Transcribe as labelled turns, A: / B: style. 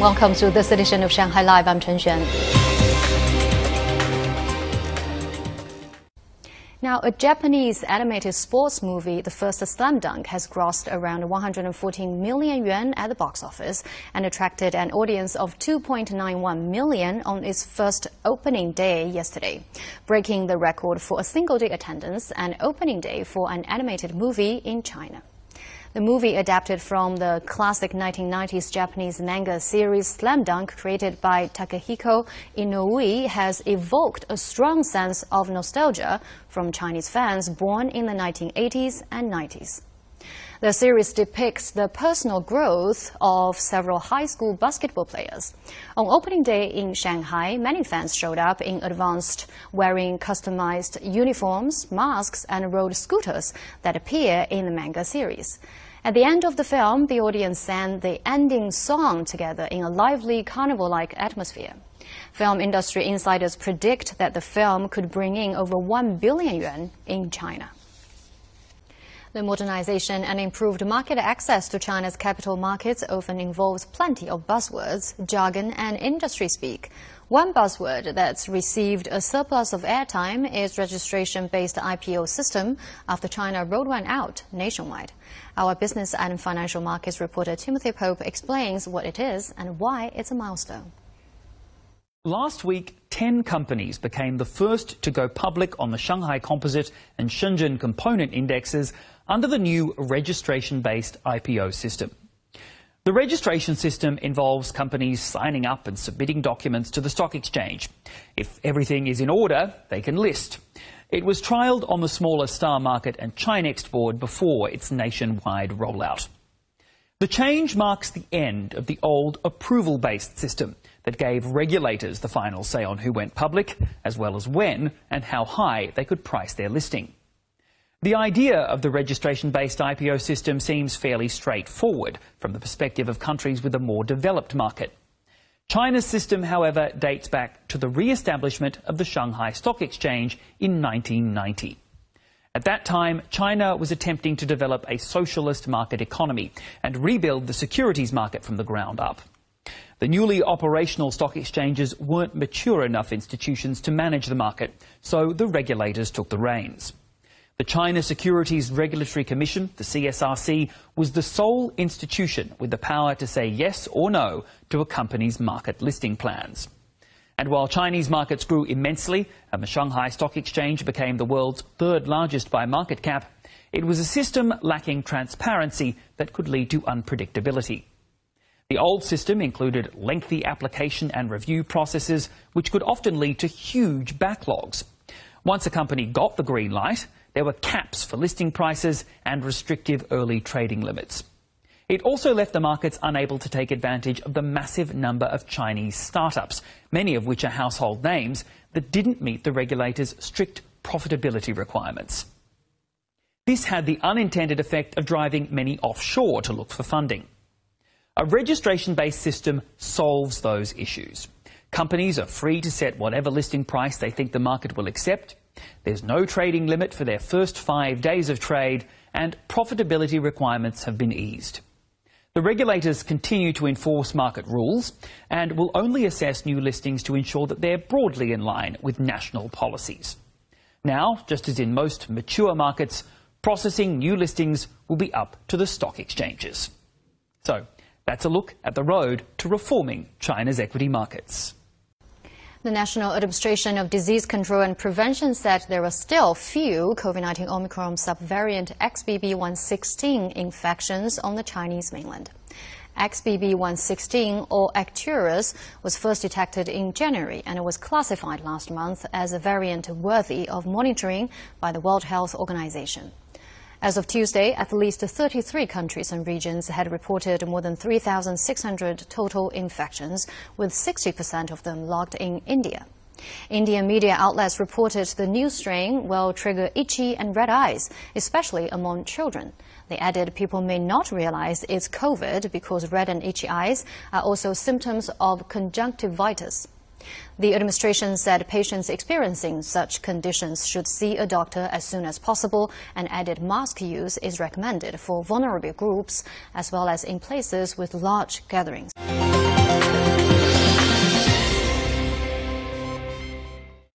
A: Welcome to this edition of Shanghai Live. I'm Chen Xuan. Now, a Japanese animated sports movie, the first Slam Dunk, has grossed around 114 million yuan at the box office and attracted an audience of 2.91 million on its first opening day yesterday, breaking the record for a single day attendance and opening day for an animated movie in China. The movie adapted from the classic 1990s Japanese manga series Slam Dunk created by Takehiko Inoue has evoked a strong sense of nostalgia from Chinese fans born in the 1980s and 90s. The series depicts the personal growth of several high school basketball players. On opening day in Shanghai, many fans showed up in advance wearing customized uniforms, masks, and rode scooters that appear in the manga series. At the end of the film, the audience sang the ending song together in a lively carnival-like atmosphere. Film industry insiders predict that the film could bring in over 1 billion yuan in China. The modernization and improved market access to China's capital markets often involves plenty of buzzwords, jargon, and industry speak. One buzzword that's received a surplus of airtime is registration-based IPO system after China rolled one out nationwide. Our business and financial markets reporter Timothy Pope explains what it is and why it's a milestone.
B: Last week, 10 companies became the first to go public on the Shanghai Composite and Shenzhen Component Indexes under the new registration-based IPO system. The registration system involves companies signing up and submitting documents to the stock exchange. If everything is in order, they can list. It was trialled on the smaller Star Market and Chinext board before its nationwide rollout. The change marks the end of the old approval-based system that gave regulators the final say on who went public, as well as when and how high they could price their listing. The idea of the registration-based IPO system seems fairly straightforward from the perspective of countries with a more developed market. China's system, however, dates back to the re-establishment of the Shanghai Stock Exchange in 1990. At that time, China was attempting to develop a socialist market economy and rebuild the securities market from the ground up. The newly operational stock exchanges weren't mature enough institutions to manage the market, so the regulators took the reins. The China Securities Regulatory Commission, the CSRC, was the sole institution with the power to say yes or no to a company's market listing plans. And while Chinese markets grew immensely and the Shanghai Stock Exchange became the world's third largest by market cap, it was a system lacking transparency that could lead to unpredictability. The old system included lengthy application and review processes, which could often lead to huge backlogs. Once a company got the green light, there were caps for listing prices and restrictive early trading limits. It also left the markets unable to take advantage of the massive number of Chinese startups, many of which are household names, that didn't meet the regulators' strict profitability requirements. This had the unintended effect of driving many offshore to look for funding. A registration-based system solves those issues. Companies are free to set whatever listing price they think the market will accept, there's no trading limit for their first five days of trade, and profitability requirements have been eased. The regulators continue to enforce market rules and will only assess new listings to ensure that they're broadly in line with national policies. Now, just as in most mature markets, processing new listings will be up to the stock exchanges. So, that's a look at the road to reforming China's equity markets.
A: The National Administration of Disease Control and Prevention said there are still few COVID-19 Omicron subvariant XBB116 infections on the Chinese mainland. XBB116 or Arcturus was first detected in January and it was classified last month as a variant worthy of monitoring by the World Health Organization. As of Tuesday, at least 33 countries and regions had reported more than 3,600 total infections, with 60% of them logged in India. Indian media outlets reported the new strain will trigger itchy and red eyes, especially among children. They added people may not realize it's COVID because red and itchy eyes are also symptoms of conjunctivitis. The administration said patients experiencing such conditions should see a doctor as soon as possible and added mask use is recommended for vulnerable groups as well as in places with large gatherings.